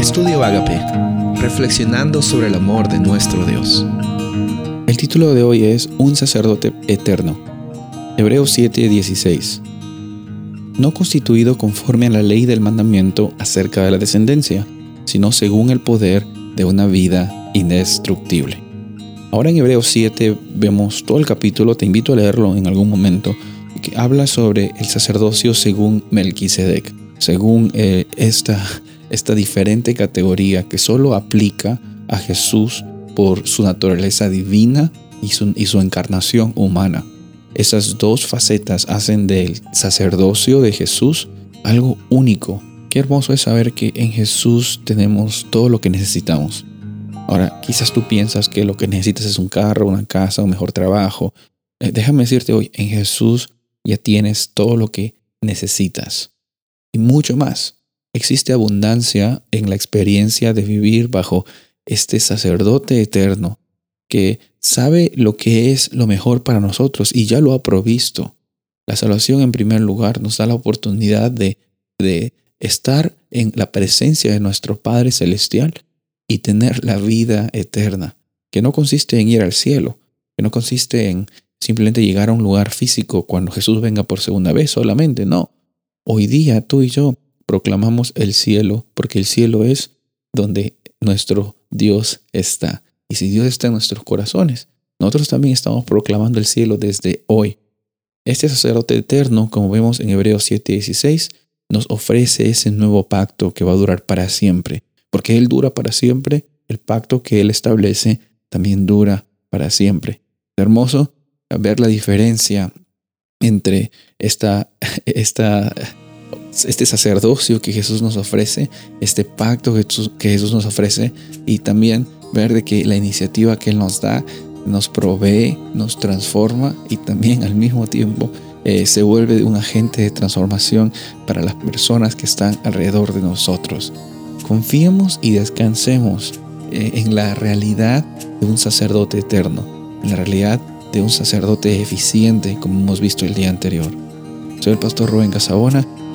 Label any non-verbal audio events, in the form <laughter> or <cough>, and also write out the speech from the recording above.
Estudio Agape, reflexionando sobre el amor de nuestro Dios. El título de hoy es Un sacerdote eterno. Hebreos 7:16. No constituido conforme a la ley del mandamiento acerca de la descendencia, sino según el poder de una vida indestructible. Ahora en Hebreos 7 vemos todo el capítulo, te invito a leerlo en algún momento, que habla sobre el sacerdocio según Melquisedec, según eh, esta esta diferente categoría que solo aplica a Jesús por su naturaleza divina y su, y su encarnación humana. Esas dos facetas hacen del sacerdocio de Jesús algo único. Qué hermoso es saber que en Jesús tenemos todo lo que necesitamos. Ahora, quizás tú piensas que lo que necesitas es un carro, una casa, un mejor trabajo. Eh, déjame decirte hoy, en Jesús ya tienes todo lo que necesitas y mucho más. Existe abundancia en la experiencia de vivir bajo este sacerdote eterno que sabe lo que es lo mejor para nosotros y ya lo ha provisto. La salvación en primer lugar nos da la oportunidad de, de estar en la presencia de nuestro Padre Celestial y tener la vida eterna, que no consiste en ir al cielo, que no consiste en simplemente llegar a un lugar físico cuando Jesús venga por segunda vez solamente, no. Hoy día tú y yo proclamamos el cielo, porque el cielo es donde nuestro Dios está. Y si Dios está en nuestros corazones, nosotros también estamos proclamando el cielo desde hoy. Este sacerdote eterno, como vemos en Hebreos 7:16, nos ofrece ese nuevo pacto que va a durar para siempre. Porque Él dura para siempre, el pacto que Él establece también dura para siempre. Hermoso ver la diferencia entre esta, <laughs> esta este sacerdocio que Jesús nos ofrece, este pacto que Jesús, nos ofrece y también ver de que la iniciativa que Él nos da nos provee, nos transforma y también al mismo tiempo eh, se vuelve un agente de transformación para las personas que están alrededor de nosotros. Confiemos y descansemos eh, en la realidad de un sacerdote eterno, en la realidad de un sacerdote eficiente como hemos visto el día anterior. Soy el pastor Rubén Casabona